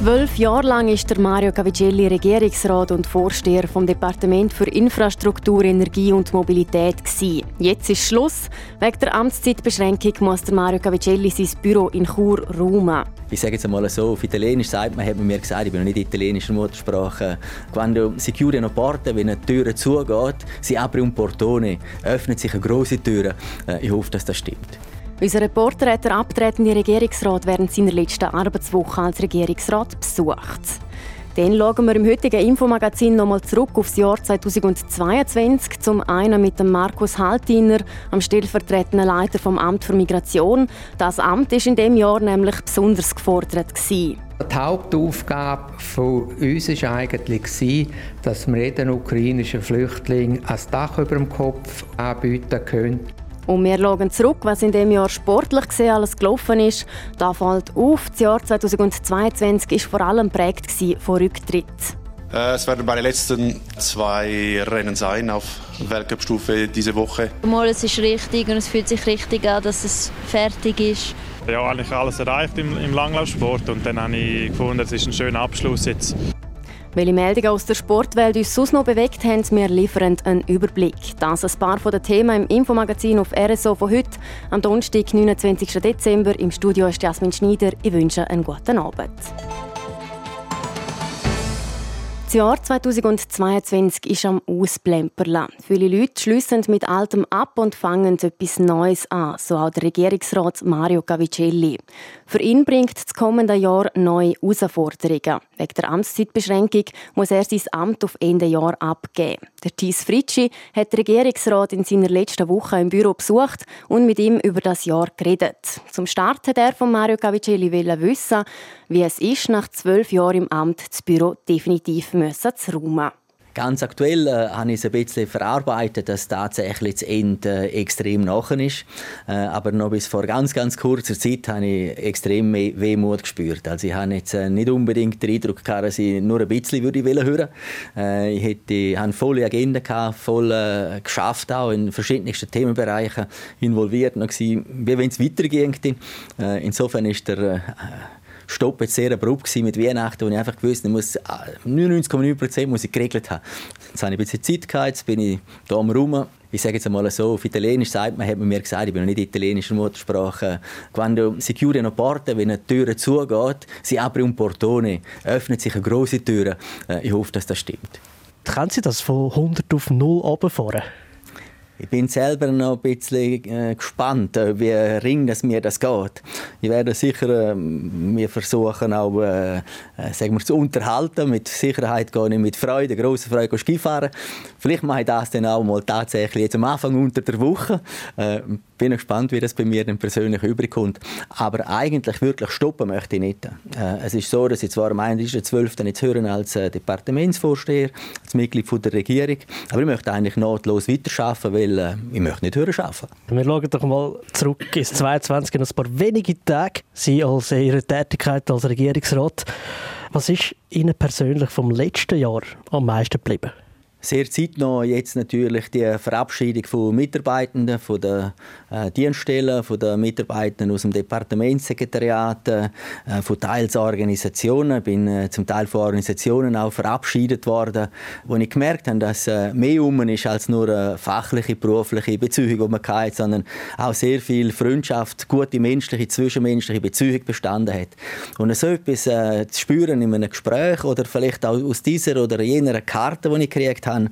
Zwölf Jahre lang ist der Mario Cavicelli Regierungsrat und Vorsteher vom Departement für Infrastruktur, Energie und Mobilität gewesen. Jetzt ist Schluss. Wegen der Amtszeitbeschränkung muss der Mario Cavicelli sein Büro in Chur räumen. Ich sage jetzt einmal so, auf Italienisch sagt man, hat man mir gesagt, ich bin noch nicht italienischer Muttersprache. Quando si chiude una porta, wenn eine Tür zugeht, si apre un portone, öffnet sich eine große Tür. Äh, ich hoffe, dass das stimmt. Unser Reporter hat den abtretenden Regierungsrat während seiner letzten Arbeitswoche als Regierungsrat besucht. Dann schauen wir im heutigen Infomagazin nochmal zurück auf das Jahr 2022. Zum einen mit dem Markus Haltiner, am stellvertretenden Leiter vom Amt für Migration. Das Amt ist in dem Jahr nämlich besonders gefordert gewesen. Die Hauptaufgabe von uns war eigentlich, dass wir jeden ukrainischen Flüchtling ein Dach über dem Kopf anbieten können. Und wir schauen zurück, was in dem Jahr sportlich gesehen alles gelaufen ist. Da fällt auf, das Jahr 2022 war vor allem prägt von Rücktritt. Äh, es werden meine letzten zwei Rennen sein auf Weltcup-Stufe diese Woche. Mal, es ist richtig und es fühlt sich richtig an, dass es fertig ist. Ja, eigentlich alles erreicht im, im Langlaufsport und dann habe ich gefunden, es ist ein schöner Abschluss jetzt. Welche Meldungen aus der Sportwelt uns sonst noch bewegt haben, wir liefern einen Überblick. Das ein paar von den Themen im Infomagazin auf RSO von heute, am Donnerstag, 29. Dezember. Im Studio ist Jasmin Schneider. Ich wünsche einen guten Abend. Das Jahr 2022 ist am Ausblemperla. Viele Leute schliessen mit Altem ab und fangen etwas Neues an, so auch der Regierungsrat Mario Cavicelli. Für ihn bringt das kommende Jahr neue Herausforderungen. Wegen der Amtszeitbeschränkung muss er sein Amt auf Ende Jahr abgeben. Der Thies Fritschi hat den Regierungsrat in seiner letzten Woche im Büro besucht und mit ihm über das Jahr geredet. Zum Start hat er von Mario Cavicelli wissen, wie es ist, nach zwölf Jahren im Amt das Büro definitiv müssen zu räumen. Ganz aktuell äh, habe ich es ein bisschen verarbeitet, dass tatsächlich das Ende äh, extrem nachher ist. Äh, aber noch bis vor ganz, ganz kurzer Zeit habe ich extrem Wehmut gespürt. Also ich habe jetzt äh, nicht unbedingt den Eindruck gehabt, dass ich nur ein bisschen würde hören äh, Ich hatte eine volle Agenda, gehabt, voll äh, geschafft, auch in verschiedensten Themenbereichen involviert, noch gewesen, wie wenn es weiterging. Äh, insofern ist der äh, Stopp jetzt sehr abrupt mit Weihnachten, wo ich einfach gewusst habe, 99,9% muss ich geregelt haben. Jetzt habe ich ein bisschen Zeit gehabt, jetzt bin ich hier am Raum. Ich sage jetzt einmal so, auf Italienisch sagt man, hat man mir gesagt, ich bin noch nicht italienischer Muttersprache. Quando si chiude una wenn eine Tür zugeht, si apre un portone, öffnet sich eine große Tür. Äh, ich hoffe, dass das stimmt. Können Sie das von 100 auf 0 runterfahren? Ich bin selber noch ein bisschen äh, gespannt, äh, wie ring das mir das geht. Ich werde sicher äh, mir versuchen, auch äh, äh, sagen wir, zu unterhalten. Mit Sicherheit gehe ich mit Freude, großer Freude Skifahren. Vielleicht mache ich das dann auch mal tatsächlich jetzt am Anfang unter der Woche. Äh, bin gespannt, wie das bei mir persönlich überkommt. Aber eigentlich wirklich stoppen möchte ich nicht. Äh, es ist so, dass ich zwar am 1.12. jetzt hören als äh, Departementsvorsteher, als Mitglied von der Regierung, aber ich möchte eigentlich notlos weiterarbeiten, weil äh, ich möchte nicht hören arbeiten. Wir schauen doch mal zurück ins 22. ein paar wenige Tage. Sie als Ihre Tätigkeit als Regierungsrat. Was ist Ihnen persönlich vom letzten Jahr am meisten geblieben? Sehr zeitnah jetzt natürlich die Verabschiedung von Mitarbeitenden, von den äh, Dienststellen, von den Mitarbeitenden aus dem Departementssekretariat, äh, von teils Organisationen. Ich bin äh, zum Teil von Organisationen auch verabschiedet worden, wo ich gemerkt habe, dass äh, mehr um ist als nur eine fachliche, berufliche Beziehung, die man hatte, sondern auch sehr viel Freundschaft, gute menschliche, zwischenmenschliche Beziehung bestanden hat. Und so etwas äh, zu spüren in einem Gespräch oder vielleicht auch aus dieser oder jener Karte, die ich gekriegt habe,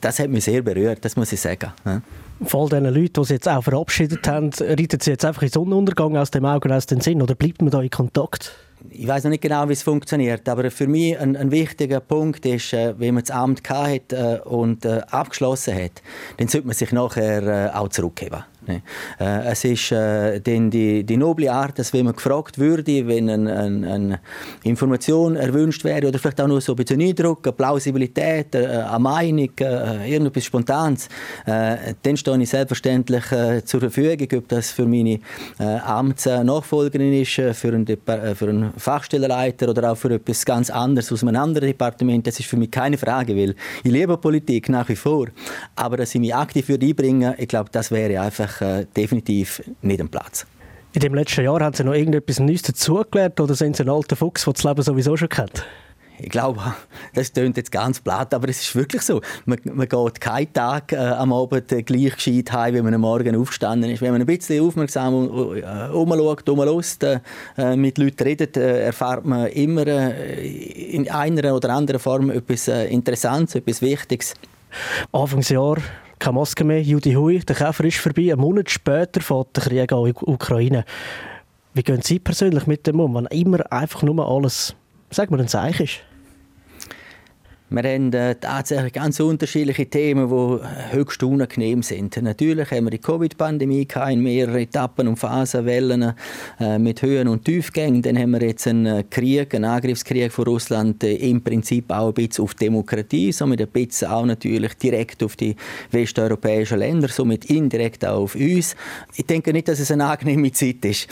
das hat mich sehr berührt, das muss ich sagen. Ja. Von all diesen Leuten, die Sie jetzt auch verabschiedet haben, reitet Sie jetzt einfach in Sonnenuntergang aus dem Augen, aus dem Sinn oder bleibt man da in Kontakt? Ich weiß noch nicht genau, wie es funktioniert, aber für mich ein, ein wichtiger Punkt ist, äh, wenn man das Amt hat äh, und äh, abgeschlossen hat, dann sollte man sich nachher äh, auch zurückgeben. Äh, es ist äh, denn die, die noble Art, dass wenn man gefragt würde, wenn eine, eine, eine Information erwünscht wäre oder vielleicht auch nur so ein bisschen Eindruck, eine Plausibilität, eine, äh, eine Meinung, äh, irgendetwas Spontanes, äh, dann stehe ich selbstverständlich äh, zur Verfügung, ob das für meine äh, Amtsnachfolgerin ist, für einen, für einen Fachstellenleiter oder auch für etwas ganz anderes aus einem anderen Departement. Das ist für mich keine Frage, weil ich liebe Politik nach wie vor, aber dass ich mich aktiv würde einbringen, ich glaube, das wäre einfach äh, definitiv nicht am Platz. In dem letzten Jahr haben Sie noch irgendetwas Neues dazugelernt oder sind Sie ein alter Fuchs, der das Leben sowieso schon kennt? Ich glaube, das klingt jetzt ganz platt, aber es ist wirklich so. Man, man geht keinen Tag äh, am Abend äh, gleich gescheit heim, wie man am Morgen aufgestanden ist. Wenn man ein bisschen aufmerksam äh, umschaut, umlässt, äh, mit Leuten redet, äh, erfährt man immer äh, in einer oder anderen Form etwas äh, Interessantes, etwas Wichtiges. Anfangsjahr keine Maske mehr, Judy Hui, der Käfer ist vorbei. Einen Monat später fährt der Krieg an in die Ukraine. Wie gehen Sie persönlich mit dem um, wenn immer einfach nur alles, sagen wir, ein Zeichen ist? Wir haben äh, tatsächlich ganz unterschiedliche Themen, die höchst unangenehm sind. Natürlich haben wir die Covid-Pandemie in mehreren Etappen und Phasenwellen äh, mit Höhen und Tiefgängen. Dann haben wir jetzt einen äh, Krieg, einen Angriffskrieg von Russland im Prinzip auch ein bisschen auf Demokratie, somit ein bisschen auch natürlich direkt auf die westeuropäischen Länder, somit indirekt auch auf uns. Ich denke nicht, dass es eine angenehme Zeit ist.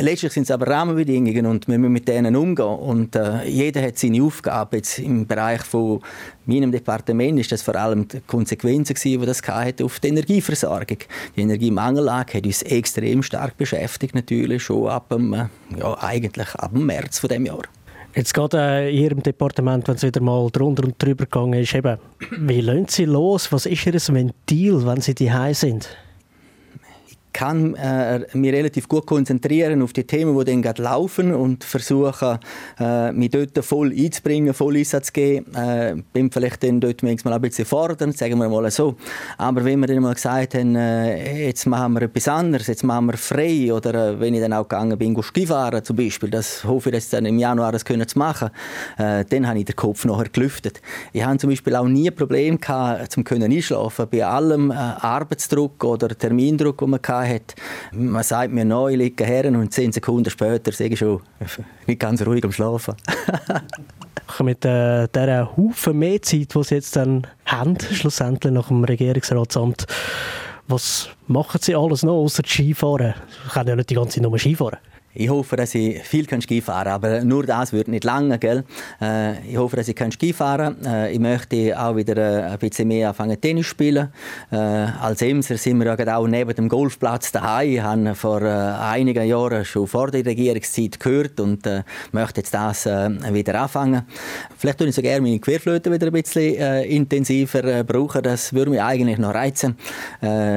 Letztlich sind es aber Rahmenbedingungen und wir müssen mit denen umgehen. Und jeder hat seine Aufgabe jetzt im Bereich von meinem Departement ist das vor allem die Konsequenzen gewesen, die das auf die Energieversorgung. Die Energiemangellage hat uns extrem stark beschäftigt, natürlich schon ab dem, ja, eigentlich ab dem März von dem Jahr. Jetzt geht äh, in Ihrem Departement, wenn es wieder mal drunter und drüber gegangen ist, eben, wie lassen Sie los? Was ist Ihr Ventil, wenn Sie die sind? Kann äh, mich relativ gut konzentrieren auf die Themen, die dann gerade laufen und versuchen, äh, mich dort voll einzubringen, voll Einsatz zu geben. Äh, bin vielleicht dann dort manchmal ein bisschen fordernd, sagen wir mal so. Aber wenn wir dann mal gesagt haben, äh, jetzt machen wir etwas anderes, jetzt machen wir frei oder äh, wenn ich dann auch gegangen bin, Skifahren zum Beispiel, das hoffe ich, dass dann im Januar das können zu machen, äh, dann habe ich den Kopf nachher gelüftet. Ich habe zum Beispiel auch nie ein Problem gehabt, zum können einschlafen bei allem äh, Arbeitsdruck oder Termindruck, den man hatte hat. Man sagt mir neu, ich liege her und zehn Sekunden später sage ich schon, nicht ganz ruhig am Schlafen. mit äh, dieser Haufen mehr Zeit, die Sie jetzt dann haben, schlussendlich nach dem Regierungsratsamt, was machen Sie alles noch, außer Skifahren? Ich kann ja nicht die ganze Zeit nur Skifahren. Ich hoffe, dass ich viel Ski fahren kann, aber nur das wird nicht lange. Gell? Äh, ich hoffe, dass ich Ski fahren kann. Äh, ich möchte auch wieder äh, ein bisschen mehr anfangen Tennis spielen. Als Emser sind wir ja auch neben dem Golfplatz daheim. Ich habe vor einigen Jahren schon vor der Regierungszeit gehört und möchte jetzt das wieder anfangen. Vielleicht würde ich so gerne meine Querflöte wieder ein bisschen intensiver brauchen. Das würde mich eigentlich noch reizen.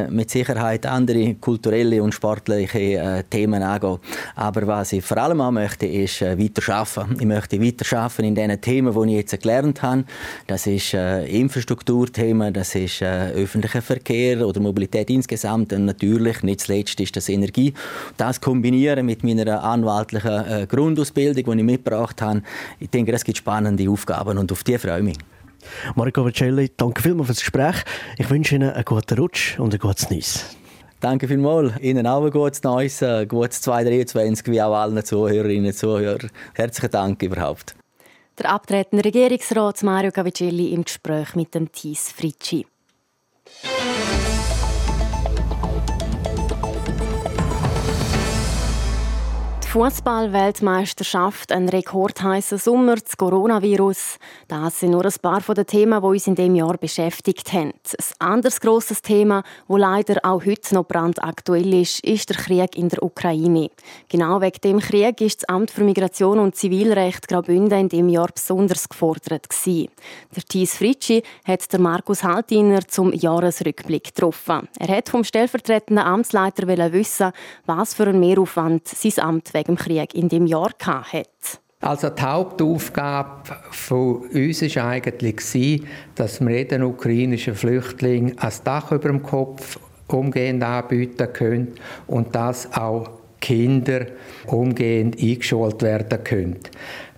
Mit Sicherheit andere kulturelle und sportliche Themen angehen. Aber was ich vor allem auch möchte, ist äh, weiter arbeiten. Ich möchte weiter arbeiten in den Themen, die ich jetzt gelernt habe. Das ist äh, Infrastrukturthemen, das ist äh, öffentlicher Verkehr oder Mobilität insgesamt und natürlich nicht zuletzt ist das Energie. Das kombinieren mit meiner anwaltlichen äh, Grundausbildung, die ich mitgebracht habe, ich denke, das gibt spannende Aufgaben und auf die freue ich mich. Marco Vacelli, danke vielmals für das Gespräch. Ich wünsche Ihnen einen guten Rutsch und ein gutes Neues. Danke vielmals. Ihnen auch ein gutes Neues, ein gutes 2023, wie auch allen Zuhörerinnen und Zuhörern. Herzlichen Dank überhaupt. Der abtretende Regierungsrat Mario Cavicelli im Gespräch mit dem Thies Fritschi. Fußball-Weltmeisterschaft, ein rekordheißer Sommer, das Coronavirus. Das sind nur ein paar von den Themen, die uns in dem Jahr beschäftigt haben. Ein anderes grosses Thema, wo leider auch heute noch brandaktuell ist, ist der Krieg in der Ukraine. Genau wegen dem Krieg ist das Amt für Migration und Zivilrecht Graubünden in dem Jahr besonders gefordert gewesen. Der Thies Fritschi hat der Markus Haltiner zum Jahresrückblick getroffen. Er hat vom stellvertretenden Amtsleiter wissen, was für einen Mehraufwand sein Amt wegen dem Krieg in dem Jahr hat. Also die Hauptaufgabe von uns war eigentlich, dass wir jeden ukrainischen Flüchtling ein Dach über dem Kopf umgehend anbieten können und dass auch Kinder umgehend eingeschult werden können.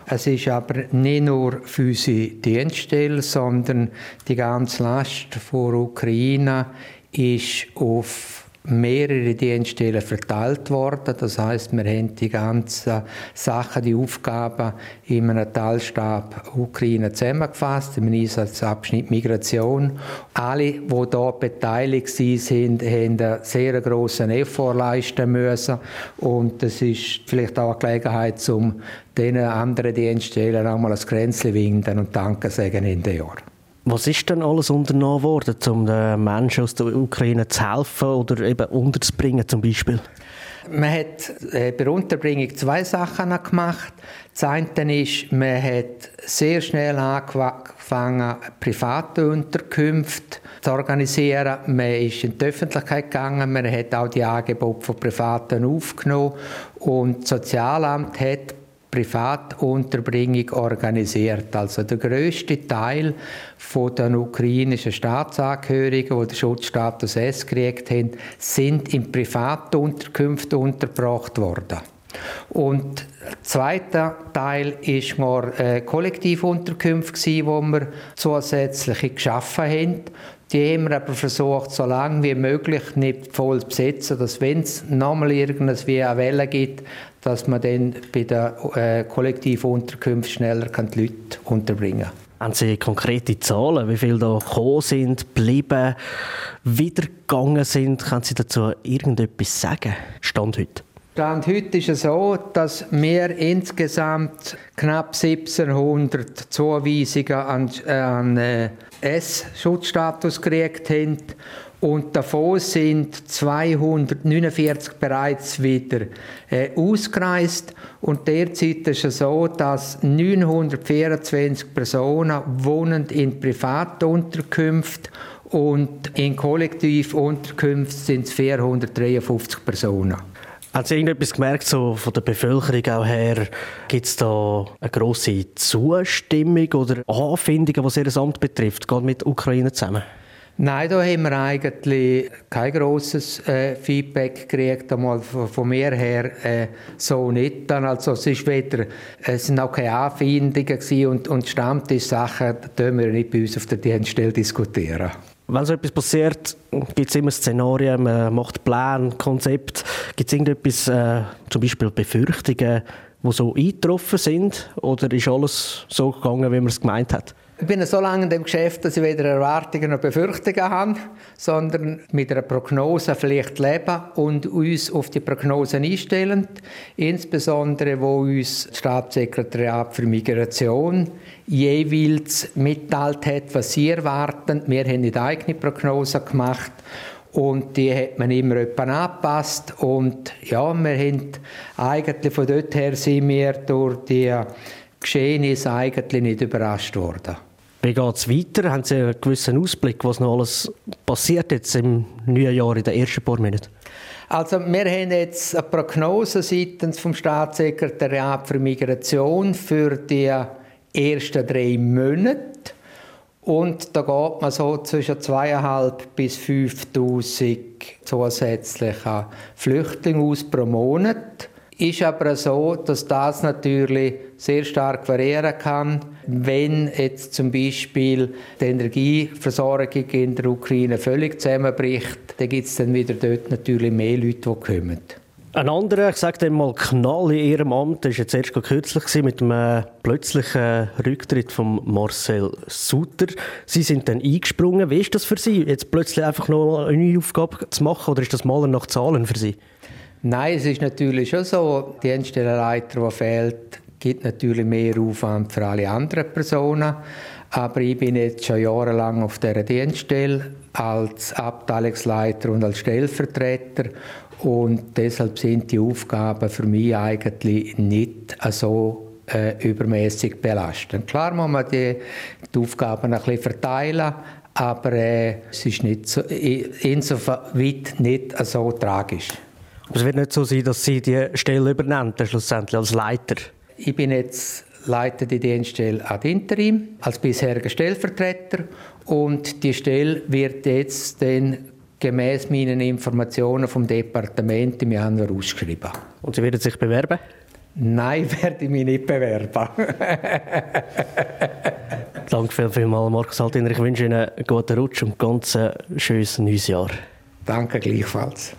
Es ist aber nicht nur für unsere Dienststelle, sondern die ganze Last der Ukraine ist auf mehrere Dienststellen verteilt worden. Das heißt, wir haben die ganzen Sachen, die Aufgaben in einem Teilstab Ukraine zusammengefasst, im Einsatzabschnitt Migration. Alle, die hier beteiligt sind, haben einen sehr grossen Effort leisten müssen. Und das ist vielleicht auch eine Gelegenheit, um diesen anderen Dienststellen einmal ein Kränzchen winden und Danke sagen in den Jahr. Was ist denn alles unternommen worden, um den Menschen aus der Ukraine zu helfen oder eben unterzubringen zum Beispiel? Man hat äh, bei der Unterbringung zwei Sachen gemacht. Das eine ist, man hat sehr schnell angefangen, private Unterkünfte zu organisieren. Man ist in die Öffentlichkeit gegangen, man hat auch die Angebote von Privaten aufgenommen und das Sozialamt hat Privatunterbringung organisiert. Also der größte Teil von den ukrainischen Staatsangehörigen, die den Schutzstatus S gekriegt haben, sind in Privatunterkünften untergebracht worden. Und der zweite Teil ist nur äh, Kollektivunterkünfte, wo wir zusätzliche geschaffen haben. Die haben wir aber versucht, so lange wie möglich nicht voll zu besetzen, dass wenn es nochmal irgendwie eine Welle gibt, dass man dann bei der äh, Kollektivunterkunft schneller die Leute unterbringen kann. Haben Sie konkrete Zahlen, wie viele da gekommen sind, geblieben, wiedergegangen sind? Können Sie dazu irgendetwas sagen? Stand heute? Stand heute ist es so, dass wir insgesamt knapp 1700 Zuweisungen an, an äh, S-Schutzstatus gekriegt haben und davon sind 249 bereits wieder äh, ausgereist und derzeit ist es so, dass 924 Personen wohnen in Privatunterkünften und in Kollektivunterkünften sind es 453 Personen. Haben Sie irgendetwas gemerkt, so von der Bevölkerung auch her? Gibt es da eine grosse Zustimmung oder Anfindungen, was Ihr Amt betrifft, gerade mit Ukraine zusammen? Nein, da haben wir eigentlich kein grosses äh, Feedback gekriegt, einmal von, mir her äh, so nicht. Dann, also es ist weder, es sind auch keine Anfindungen und, und Stammtisch-Sachen, da wir nicht bei uns auf der Dienststelle diskutieren. Wenn so etwas passiert, gibt es immer Szenarien, man macht Pläne, Konzepte. Gibt es irgendetwas, äh, zum Beispiel Befürchtungen, die so eingetroffen sind? Oder ist alles so gegangen, wie man es gemeint hat? Ich bin so lange in dem Geschäft, dass ich weder Erwartungen noch Befürchtungen habe, sondern mit einer Prognose vielleicht leben und uns auf die Prognose einstellen. Insbesondere, wo uns das Staatssekretariat für Migration jeweils mitteilt hat, was sie erwarten. Wir haben nicht eigene Prognose gemacht und die hat man immer etwa angepasst und ja, wir haben eigentlich von dort her sind wir durch die Geschehnisse eigentlich nicht überrascht worden. Wie geht es weiter? Haben Sie einen gewissen Ausblick, was noch alles passiert jetzt im neuen Jahr, in den ersten paar Monaten? Also wir haben jetzt eine Prognose seitens vom Staatssekretariat für Migration für die ersten drei Monate. Und da geht man so zwischen 2.500 bis 5.000 zusätzliche Flüchtlinge aus pro Monat. Ist aber so, dass das natürlich sehr stark variieren kann, wenn jetzt zum Beispiel die Energieversorgung in der Ukraine völlig zusammenbricht, dann gibt es dann wieder dort natürlich mehr Leute, die kommen. Ein anderer, ich sage mal Knall in Ihrem Amt, das war jetzt erst kürzlich mit einem plötzlichen Rücktritt von Marcel Suter. Sie sind dann eingesprungen. Wie ist das für Sie, jetzt plötzlich einfach noch eine neue Aufgabe zu machen oder ist das Malen nach Zahlen für Sie? Nein, es ist natürlich schon so, die Dienststellenleiter, der fehlt, gibt natürlich mehr Aufwand für alle anderen Personen. Aber ich bin jetzt schon jahrelang auf dieser Dienststelle als Abteilungsleiter und als Stellvertreter und deshalb sind die Aufgaben für mich eigentlich nicht so äh, übermäßig belastend. Klar muss man die, die Aufgaben ein bisschen verteilen, aber äh, es ist nicht so, insoweit nicht so tragisch. Es wird nicht so sein, dass Sie die Stelle übernehmen, schlussendlich als Leiter? Ich bin jetzt Leiter die Dienststelle ad interim als bisheriger Stellvertreter und die Stelle wird jetzt dann gemäß meinen Informationen vom Departement im Januar ausgeschrieben. Und Sie werden sich bewerben? Nein, werde ich mich nicht bewerben. Danke vielmals, Markus Altiner. Ich wünsche Ihnen einen guten Rutsch und ein ganz schönes neues Jahr. Danke gleichfalls.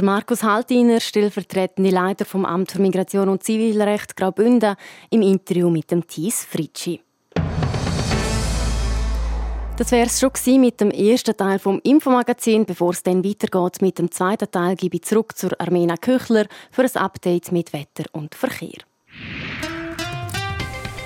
Der Markus Haltiner, stellvertretende Leiter vom Amt für Migration und Zivilrecht Graubünden, im Interview mit dem Thies Fritschi. Das wäre es schon mit dem ersten Teil vom Infomagazin. Bevor es dann weitergeht mit dem zweiten Teil, gebe ich zurück zur Armena Küchler für ein Update mit Wetter und Verkehr.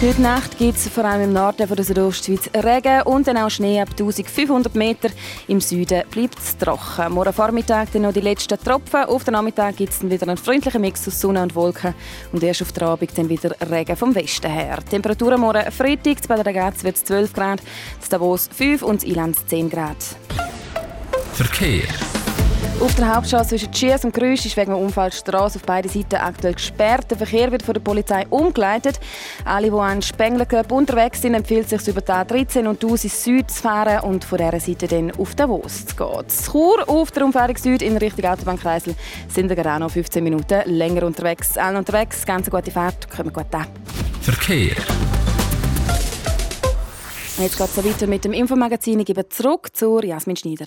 Heute Nacht gibt es vor allem im Norden von der Südostschweiz Regen und dann auch Schnee ab 1500 Meter. Im Süden bleibt es trocken. Morgen Vormittag dann noch die letzten Tropfen. Auf den Nachmittag gibt es wieder einen freundlichen Mix aus Sonne und Wolken. Und erst auf der Abend dann wieder Regen vom Westen her. Temperaturen morgen Freitag, bei der Ragaz wird es 12 Grad, in Davos 5 und in Ilanz 10 Grad. Verkehr. Auf der Hauptstraße zwischen Schiers und Grüsch ist wegen dem Unfall die Straße auf beiden Seiten aktuell gesperrt. Der Verkehr wird von der Polizei umgeleitet. Alle, die an Spenglerköp unterwegs sind, empfiehlt sich über die A13 und aus ins Süd zu fahren und von dieser Seite dann auf Davos zu gehen. Das Chur auf der Umfahrung Süd in Richtung Autobahnkreisel sind wir gerade noch 15 Minuten länger unterwegs. Allen unterwegs, ganz gute Fahrt, kommen gut an. Verkehr. Jetzt geht es weiter mit dem Infomagazin. Ich gebe zurück zu Jasmin Schneider.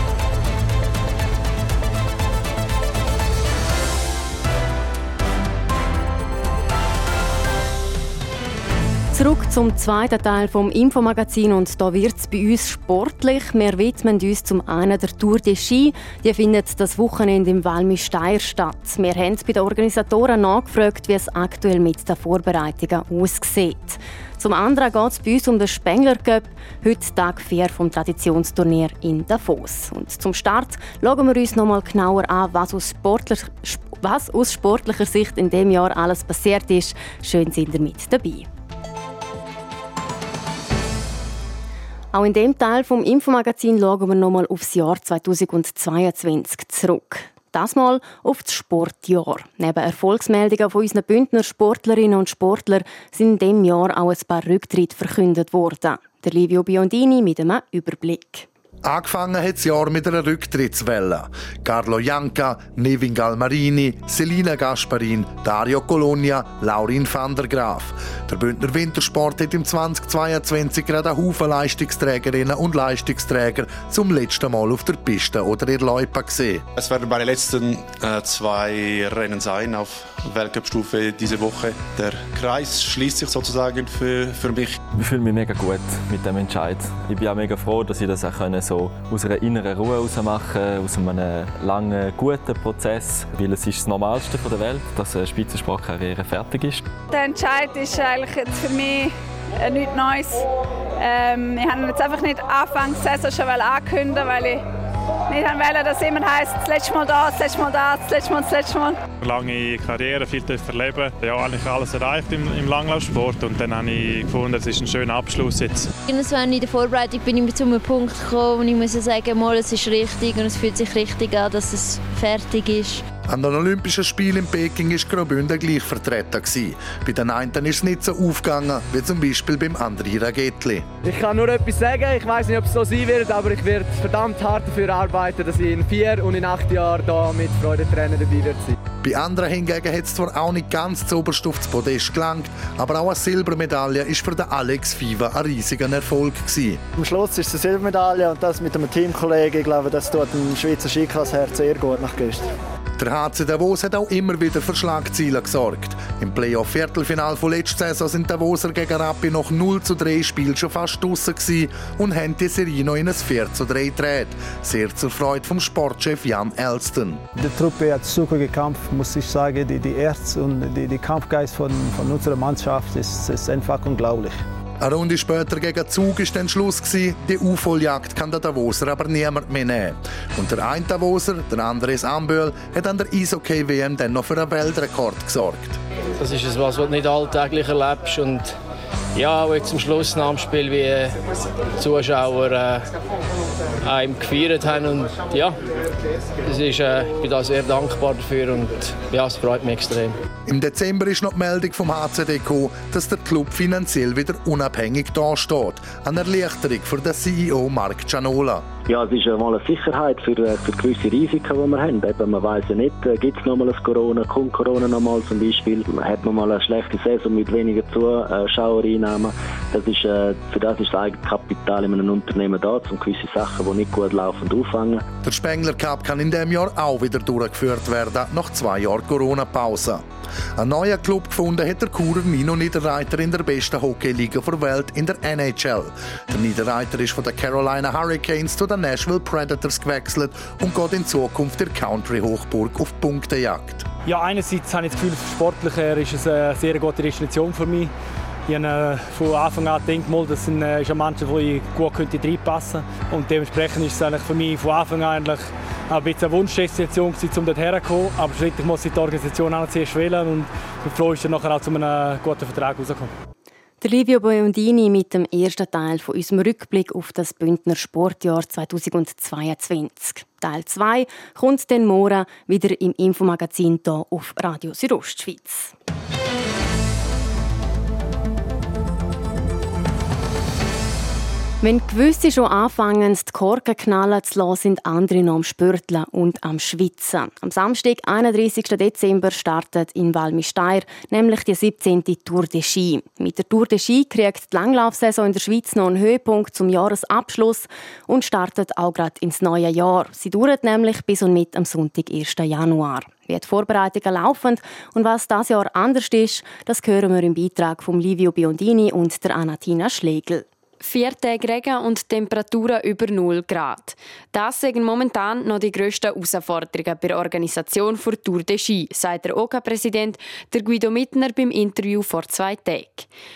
Zurück zum zweiten Teil vom Infomagazin und da wird es bei uns sportlich. Wir widmen uns zum einen der Tour de Ski. Die findet das Wochenende im Valmy Steyr statt. Wir haben bei den Organisatoren nachgefragt, wie es aktuell mit den Vorbereitungen aussieht. Zum anderen geht es bei uns um den Spengler Cup, heute Tag 4 vom Traditionsturnier in Davos. Und zum Start schauen wir uns noch mal genauer an, was aus, sportlich, was aus sportlicher Sicht in dem Jahr alles passiert ist. Schön sind ihr mit dabei. Auch in dem Teil vom Infomagazin schauen wir nochmal aufs Jahr 2022 zurück. Das mal auf das Sportjahr. Neben Erfolgsmeldungen von unseren Bündner Sportlerinnen und Sportlern sind in diesem Jahr auch ein paar Rücktritte verkündet worden. Der Livio Biondini mit einem Überblick. Angefangen hat das Jahr mit einer Rücktrittswelle. Carlo Janca, Nevin Galmarini, Selina Gasparin, Dario Colonia, Laurin van der Graaf. Der Bündner Wintersport hat im 2022 gerade einen Haufen Leistungsträgerinnen und Leistungsträger zum letzten Mal auf der Piste oder in Loipa gesehen. Es werden meine letzten äh, zwei Rennen sein auf Weltcup-Stufe diese Woche. Der Kreis schließt sich sozusagen für, für mich. Ich fühle mich mega gut mit dem Entscheid. Ich bin auch mega froh, dass ich das auch können, so aus einer inneren Ruhe heraus machen aus einem langen, guten Prozess. Weil es ist das Normalste der Welt, dass eine Spitzensportkarriere fertig ist. Der Entscheid ist eigentlich jetzt für mich nichts Neues. Ähm, ich habe jetzt einfach nicht Anfang der Saison schon ankündigen, weil ich nicht wollen, dass es immer heisst, das letzte Mal das, das letzte Mal das, das letzte Mal das letzte Mal. Lange Karriere, viel erleben. Ja, eigentlich alles erreicht im, im Langlaufsport und dann habe ich gefunden, es ist ein schöner Abschluss jetzt. In der Vorbereitung bin ich zu einem Punkt gekommen, wo ich muss sagen, mal, es ist richtig und es fühlt sich richtig an, dass es fertig ist. An den Olympischen Spielen in Peking war Graubünden gleich vertreten. Bei den einen ist es nicht so aufgegangen, wie zum Beispiel beim André Ragetli. Ich kann nur etwas sagen, ich weiß nicht, ob es so sein wird, aber ich werde verdammt hart dafür arbeiten, dass ich in vier und in acht Jahren hier mit Freudentränen dabei wird sein. Bei anderen hingegen hat es zwar auch nicht ganz zu oberst aufs Podest gelangt, aber auch eine Silbermedaille ist für den Alex Fiva ein riesiger Erfolg gewesen. Am Schluss ist es eine Silbermedaille und das mit einem Teamkollegen, ich glaube, das tut dem Schweizer Skikass-Herz sehr gut nach gestern. Der HC Davos hat auch immer wieder für Schlagzeilen gesorgt. Im Playoff-Viertelfinal von letzter Saison sind Davoser gegen Rappi noch 0 zu 3 Spiel schon fast draussen und haben die Serie noch in ein 4 zu 3 gedreht. Sehr zur Freude vom Sportchef Jan Elston. Die Truppe hat super gekämpft, muss ich sagen. Die, die Erz und die, die Kampfgeist von, von unserer Mannschaft ist, ist einfach unglaublich. Eine Runde später gegen Zug war dann Schluss. Die Aufholjagd kann der Davoser aber niemand mehr nehmen. Und der eine Davoser, der andere Amböhl, hat an der Eishockey-WM dann noch für einen Weltrekord gesorgt. Das ist etwas, was du nicht alltäglich erlebst. Und ja, wo jetzt zum Schluss nach dem Spiel wie die Zuschauer äh, einem gefeiert haben und ja, das ist, äh, ich bin da sehr dankbar dafür und ja, es freut mich extrem. Im Dezember ist noch die Meldung vom HCD gekommen, dass der Club finanziell wieder unabhängig dasteht. Eine Erleichterung für den CEO Mark Gianola. Ja, es ist mal eine Sicherheit für, äh, für gewisse Risiken, die wir haben. Eben, man weiß ja nicht, äh, gibt es nochmal ein Corona, kommt Corona nochmal zum Beispiel, hat man mal eine schlechte Saison mit weniger Zuschauereinnahmen. Das ist, äh, für das ist das Eigenkapital in einem Unternehmen da, um gewisse Sachen, die nicht gut laufen, auffangen. Der Spengler Cup kann in diesem Jahr auch wieder durchgeführt werden, nach zwei Jahren Corona-Pause. Ein neuer Club gefunden hat der Churer Nino Niederreiter in der besten Hockeyliga der Welt, in der NHL. Der Niederreiter ist von den Carolina Hurricanes zu den Nashville Predators gewechselt und geht in Zukunft der Country-Hochburg auf Punktejagd. Ja, einerseits habe ich das Gefühl, sportlich ist es eine sehr gute Destination für mich. Ich habe äh, von Anfang an gedacht, das äh, ist eine Mannschaft, ich gut reinpassen könnte. Und dementsprechend ist es eigentlich für mich von Anfang an eigentlich ein bisschen eine Wunschdestination, um dort herzukommen. Aber schlussendlich muss ich die Organisation auch zuerst wählen und ich bin froh, dass nachher auch zu einem guten Vertrag rauskommen. Der Livio Boiondini mit dem ersten Teil von unserem Rückblick auf das Bündner Sportjahr 2022. Teil 2 kommt dann morgen wieder im Infomagazin hier auf Radio Südostschweiz. Wenn gewisse schon anfangen, die Korken knallen zu lassen, sind andere noch am Spürteln und am Schwitzen. Am Samstag, 31. Dezember, startet in Valmisteyr nämlich die 17. Tour de Ski. Mit der Tour de Ski kriegt die Langlaufsaison in der Schweiz noch einen Höhepunkt zum Jahresabschluss und startet auch gerade ins neue Jahr. Sie dauert nämlich bis und mit am Sonntag, 1. Januar. Wie die Vorbereitungen laufen und was das Jahr anders ist, das hören wir im Beitrag von Livio Biondini und der Anatina Schlegel. Vier Tage Regen und Temperaturen über 0 Grad. Das sind momentan noch die grössten Herausforderungen bei der Organisation für Tour de Ski, sagt der OK-Präsident Guido Mittner beim Interview vor zwei Tagen.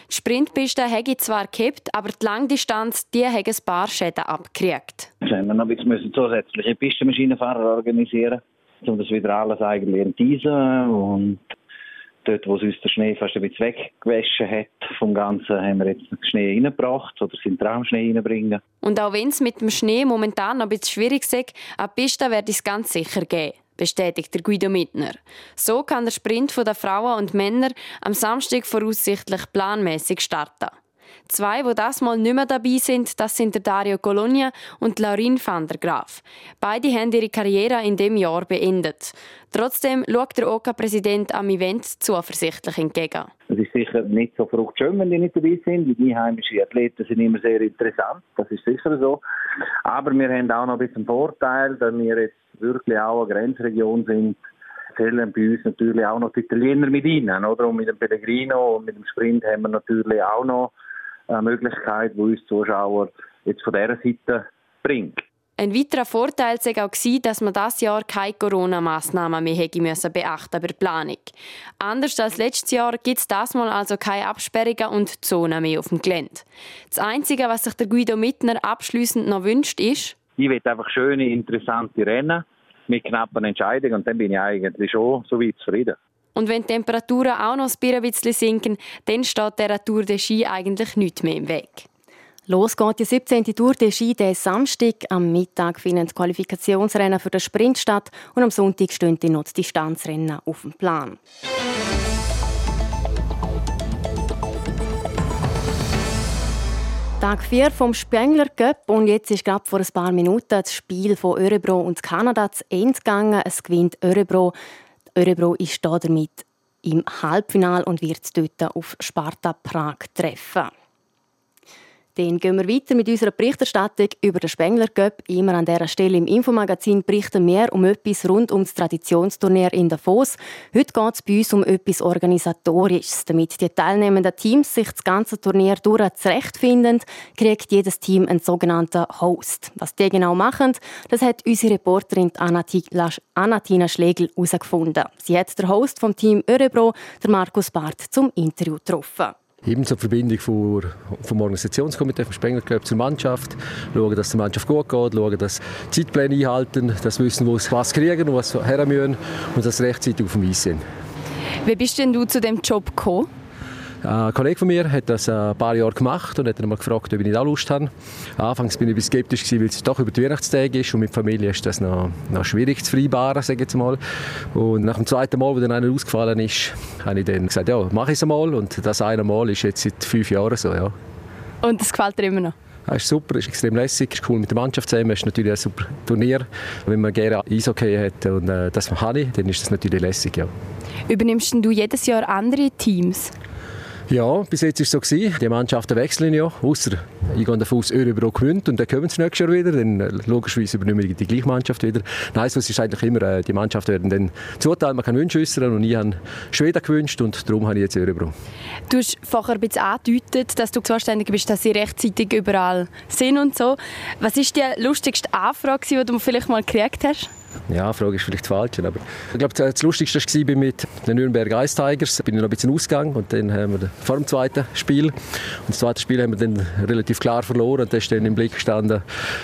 Die Sprintpiste hätte zwar gekippt, aber die Langdistanz die hat ein paar Schäden abgekriegt. Wir müssen zusätzliche Pistenmaschinenfahrer organisieren, um das wieder alles eigentlich entdiesen und dort, wo es uns der Schnee fast ein bisschen weggewaschen hat vom Ganzen, haben wir jetzt den Schnee reingebracht oder sind dran, Schnee reinbringen. Und auch wenn es mit dem Schnee momentan noch ein bisschen schwierig ist, eine Piste wird es ganz sicher geben bestätigt der Guido Mittner. So kann der Sprint der Frauen und Männer am Samstag voraussichtlich planmäßig starten. Zwei, die das mal nicht mehr dabei sind, das sind der Dario Colonia und Laurin van der Graaf. Beide haben ihre Karriere in dem Jahr beendet. Trotzdem schaut der OK-Präsident am Event zuversichtlich entgegen. Es ist sicher nicht so fruchtschön, wenn die nicht dabei sind. Die einheimischen Athleten sind immer sehr interessant, das ist sicher so. Aber wir haben auch noch ein bisschen Vorteil, dass wir jetzt wirklich auch eine Grenzregion sind zählen bei uns natürlich auch noch die Italiener mit rein, oder? Und mit dem Pellegrino und mit dem Sprint haben wir natürlich auch noch eine Möglichkeit, die uns Zuschauer jetzt von dieser Seite bringt. Ein weiterer Vorteil war auch, dass man das Jahr keine Corona-Massnahmen mehr hätte müssen beachten bei der Planung. Anders als letztes Jahr gibt es das Mal also keine Absperrungen und Zonen mehr auf dem Gelände. Das Einzige, was sich der Guido Mittner abschließend noch wünscht, ist, ich will einfach schöne, interessante Rennen mit knappen Entscheidungen und dann bin ich eigentlich schon so weit zufrieden. Und wenn die Temperaturen auch noch ein bisschen sinken, dann steht der Tour de Ski eigentlich nicht mehr im Weg. Los geht die 17. Tour de Ski den Samstag. Am Mittag finden die Qualifikationsrennen für den Sprint statt und am Sonntag stehen die noch Distanzrennen auf dem Plan. Tag 4 vom Spengler Cup und jetzt ist gerade vor ein paar Minuten das Spiel von Örebro und Kanada zu Ende gegangen. Es gewinnt Örebro Örebro ist damit im Halbfinale und wird dort auf Sparta Prag treffen. Dann gehen wir weiter mit unserer Berichterstattung über den Spengler Cup. Immer an dieser Stelle im Infomagazin berichten wir um etwas rund um das Traditionsturnier in Davos. Heute geht es bei uns um etwas Organisatorisches. Damit die teilnehmenden Teams sich das ganze Turnier durch zurechtfinden, kriegt jedes Team einen sogenannten Host. Was die genau machen, das hat unsere Reporterin Anatina Schlegel herausgefunden. Sie hat den Host vom Team Örebro, der Markus Barth, zum Interview getroffen eben zur Verbindung vor, vom Organisationskomitee vom Spengler Club zur Mannschaft, schauen, dass die Mannschaft gut geht, schauen, dass Zeitpläne einhalten, dass wir wissen, wo sie was kriegen, wo sie her müssen und dass sie rechtzeitig auf dem Eis sind. Wie bist denn du zu dem Job gekommen? Ein Kollege von mir hat das ein paar Jahre gemacht und hat dann mal gefragt, ob ich nicht auch Lust habe. Anfangs bin ich ein bisschen skeptisch gewesen, weil es doch über die Weihnachtstage ist und mit Familie ist das noch, noch schwierig zu vereinbaren, sage ich jetzt mal. Und nach dem zweiten Mal, wo dann einer ausgefallen ist, habe ich dann gesagt, ja, mache ich es einmal und das eine Mal ist jetzt seit fünf Jahren so, ja. Und das gefällt dir immer noch? Es ist super, es ist extrem lässig, es ist cool mit der Mannschaft zusammen, es ist natürlich ein super Turnier. Wenn man gerne Eishockey hat und äh, das habe ich, dann ist das natürlich lässig, ja. Übernimmst du jedes Jahr andere Teams? Ja, bis jetzt war es so. Gewesen. Die Mannschaften wechseln ja, außer ich gehe davon aus, Örebro gewinnt und dann kommen sie nächstes Jahr wieder. Dann äh, logischerweise übernehmen wir die gleiche Mannschaft wieder. Nein, es ist eigentlich immer, äh, die Mannschaften werden dann zuteilen, man kann Wünsche äußern und ich habe Schweden gewünscht und darum habe ich jetzt Örebro. Du hast vorher ein bisschen angedeutet, dass du zuständig bist, dass sie rechtzeitig überall sind und so. Was ist die lustigste Anfrage, die du vielleicht mal gekriegt hast? Ja, die Frage ist vielleicht falsch, aber ich glaube, das Lustigste war mit den Nürnberg Ice Tigers. Da bin ich noch ein bisschen ausgegangen und dann haben wir vor dem zweiten Spiel. Und das zweite Spiel haben wir dann relativ klar verloren und da ist dann im Blick gestanden,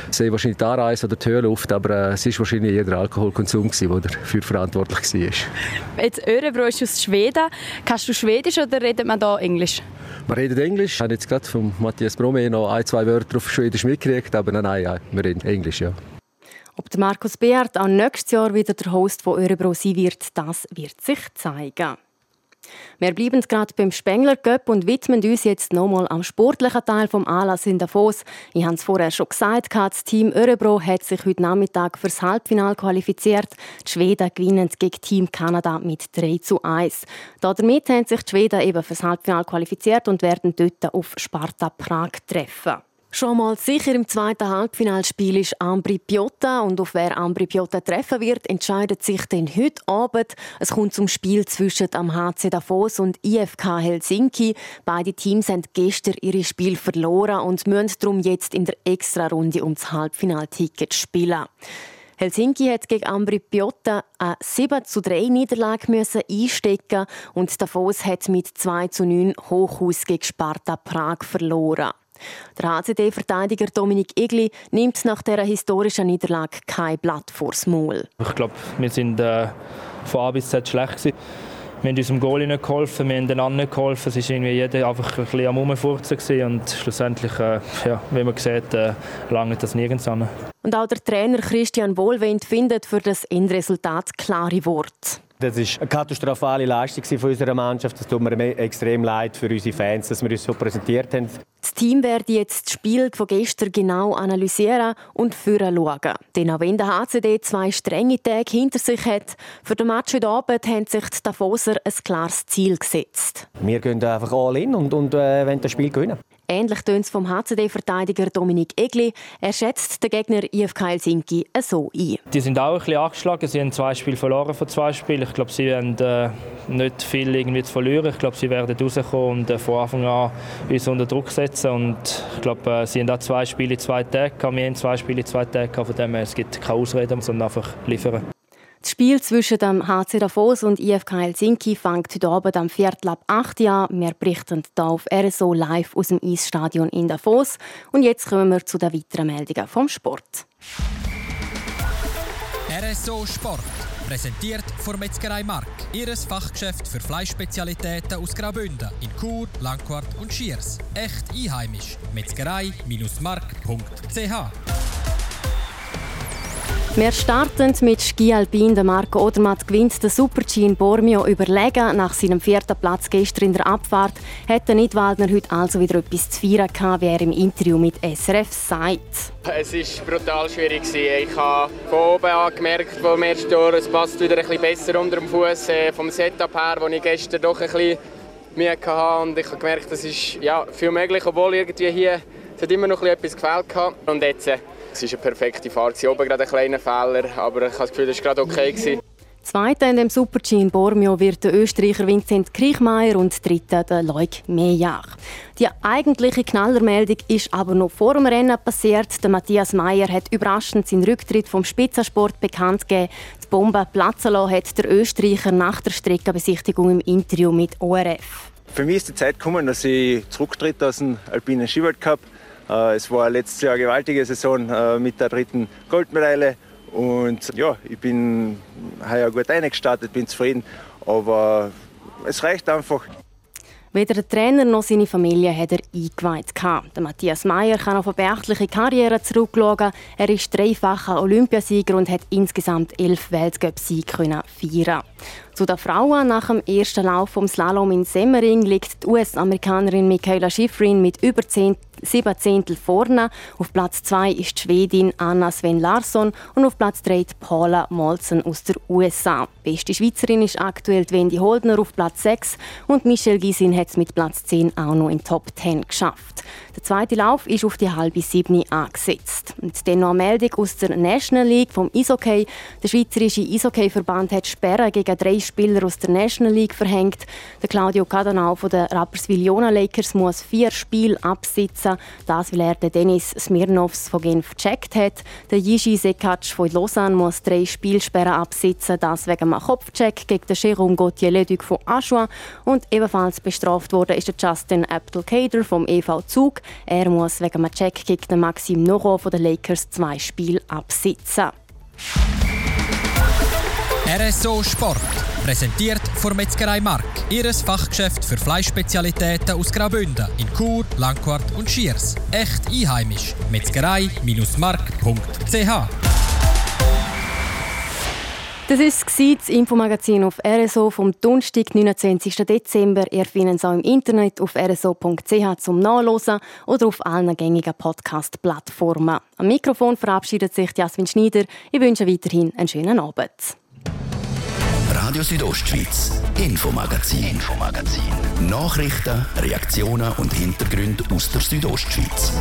sehr wahrscheinlich die Anreise oder die Höhenluft, aber äh, es war wahrscheinlich eher der Alkoholkonsum, gewesen, der dafür verantwortlich war. Jetzt Örebro ist aus Schweden. Kannst du Schwedisch oder redet man da Englisch? Man redet Englisch. Ich habe jetzt gerade von Matthias Brome noch ein, zwei Wörter auf Schwedisch mitgekriegt, aber nein, nein, wir reden Englisch, ja. Ob der Markus Beert auch nächstes Jahr wieder der Host von Örebro sein wird, das wird sich zeigen. Wir bleiben gerade beim Spengler Cup und widmen uns jetzt nochmal am sportlichen Teil vom Anlass in Davos. Ich habe es vorher schon gesagt, das Team Örebro hat sich heute Nachmittag fürs Halbfinale qualifiziert. Die Schweden gewinnen gegen Team Kanada mit 3 zu 1. Damit haben sich die Schweden eben fürs Halbfinale qualifiziert und werden dort auf Sparta Prag treffen. Schon mal sicher im zweiten Halbfinalspiel ist Ambri Piotta und auf wer Ambri Piotta treffen wird, entscheidet sich dann heute Abend. Es kommt zum Spiel zwischen am HC Davos und IFK Helsinki. Beide Teams haben gestern ihre Spiel verloren und müssen darum jetzt in der Extrarunde ums Halbfinalticket spielen. Helsinki hat gegen Ambri Piotta eine 7 zu 3 Niederlage einstecken und Davos hat mit 2 zu 9 Hochhaus gegen Sparta Prag verloren. Der HCD-Verteidiger Dominik Igli nimmt nach dieser historischen Niederlage kein Blatt vors Maul. Ich glaube, wir sind äh, von A bis Z schlecht gewesen. Wir haben unserem Goal nicht geholfen, wir haben den anderen geholfen. Es war irgendwie jeder einfach ein bisschen am Rumfurzen und schlussendlich, äh, ja, wie man sieht, äh, langt das nirgends an. Und auch der Trainer Christian Wohlwind findet für das Endresultat klare Worte. Das war eine katastrophale Leistung von unserer Mannschaft. Es tut mir extrem leid für unsere Fans, dass wir uns so präsentiert haben. Das Team werde jetzt das Spiel von gestern genau analysieren und führen schauen. Denn auch wenn der HCD zwei strenge Tage hinter sich hat, für den Match heute Abend haben sich die Davoser ein klares Ziel gesetzt. Wir gehen einfach all in und, und äh, wollen das Spiel gewinnen. Ähnlich tönt es vom HCD-Verteidiger Dominik Egli. Er schätzt den Gegner IFK Helsinki so ein. Die sind auch ein bisschen angeschlagen. Sie haben zwei Spiele verloren von zwei Spielen. Ich glaube, sie haben äh, nicht viel irgendwie zu verlieren. Ich glaube, sie werden rauskommen und äh, von Anfang an uns unter Druck setzen. Und ich glaube, äh, sie haben auch zwei Spiele in zwei Tagen Wir haben zwei Spiele in zwei Tagen Von dem her, es gibt keine Ausreden, sondern einfach liefern. Das Spiel zwischen dem HC Davos und IFK Helsinki fängt heute Abend am Viertel ab 8 Uhr Wir berichten hier auf RSO live aus dem Eisstadion in Davos. Und jetzt kommen wir zu den weiteren Meldungen vom Sport. RSO Sport. Präsentiert von Metzgerei Mark. Ihres Fachgeschäft für Fleischspezialitäten aus Graubünden in Chur, Langquart und Schiers. Echt einheimisch. Metzgerei-mark.ch wir starten mit Ski Alpin. Der Marco Odermatt gewinnt den Super-G in Bormio überlegen. Nach seinem vierten Platz gestern in der Abfahrt hat der Nidwaldner heute also wieder etwas zu feiern gehabt, wie er im Interview mit SRF sagt. Es war brutal schwierig. Ich habe von oben an gemerkt, wo ersten Tor, es passt wieder ein bisschen besser unter dem Fuß äh, vom Setup her, wo ich gestern doch ein bisschen Mühe hatte. Und ich habe gemerkt, das ist ja, viel möglich, obwohl irgendwie hier es hat immer noch etwas gefehlt. Und jetzt äh, es war eine perfekte Fahrt. Oben gerade ein kleiner Fehler, aber ich habe das Gefühl, das war gerade okay. Zweiter in dem Super-G in Bormio wird der Österreicher Vincent Kriechmeier und dritter der Leuk Mejach. Die eigentliche Knallermeldung ist aber noch vor dem Rennen passiert. Der Matthias Meyer hat überraschend seinen Rücktritt vom Spitzensport bekannt gegeben. Die Bombe platzen lassen hat der Österreicher nach der Streckenbesichtigung im Interview mit ORF. Für mich ist die Zeit gekommen, dass ich zurücktritt aus dem Alpinen Skiweltcup. Äh, es war letztes Jahr eine gewaltige Saison äh, mit der dritten Goldmedaille. Und ja, ich bin heuer gut eingestartet, bin zufrieden. Aber es reicht einfach. Weder der Trainer noch seine Familie hat er eingeweiht. Der Matthias Meyer kann auf eine beachtliche Karriere zurückschauen. Er ist dreifacher Olympiasieger und hat insgesamt elf Weltcup-Siege feiern zu den Frauen nach dem ersten Lauf vom Slalom in Semmering liegt die US-Amerikanerin Michaela Schifrin mit über 10 sieben Zehntel vorne. Auf Platz 2 ist die Schwedin Anna Sven Larsson und auf Platz 3 die Paula Molzen aus der USA. Beste Schweizerin ist aktuell Wendy Holdner auf Platz 6 und Michelle Gisin hat es mit Platz 10 auch noch in Top 10 geschafft. Der zweite Lauf ist auf die halbe siebni angesetzt. Und dann noch eine Meldung aus der National League vom Eishockey. Der Schweizerische Eishockey-Verband hat Sperren gegen drei Spieler aus der National League verhängt. Der Claudio Cadanau von den Rapperswil-Jona Lakers muss vier Spiele absitzen. Das, weil er den Dennis Smirnovs von Genf gecheckt hat. Der Yishi Sekac von Lausanne muss drei Spielsperren absitzen. Das wegen einem Kopfcheck gegen den Jérôme Gauthier-Leduc von Aschua. Und ebenfalls bestraft wurde ist der Justin Abdelkader vom EV Zug. Er muss wegen einem Check gegen Maxim Noro von den Lakers zwei Spiele absitzen. RSO Sport. Präsentiert von Metzgerei Mark. Ihres Fachgeschäft für Fleischspezialitäten aus Graubünden in Chur, Langquart und Schiers. Echt einheimisch. Metzgerei-mark.ch das war das Infomagazin auf RSO vom Donnerstag, 29. Dezember. Ihr findet es auch im Internet auf rso.ch zum Nachlesen oder auf allen gängigen Podcast-Plattformen. Am Mikrofon verabschiedet sich Jasmin Schneider. Ich wünsche weiterhin einen schönen Abend. Radio Südostschweiz, Infomagazin, Infomagazin. Nachrichten, Reaktionen und Hintergründe aus der Südostschweiz.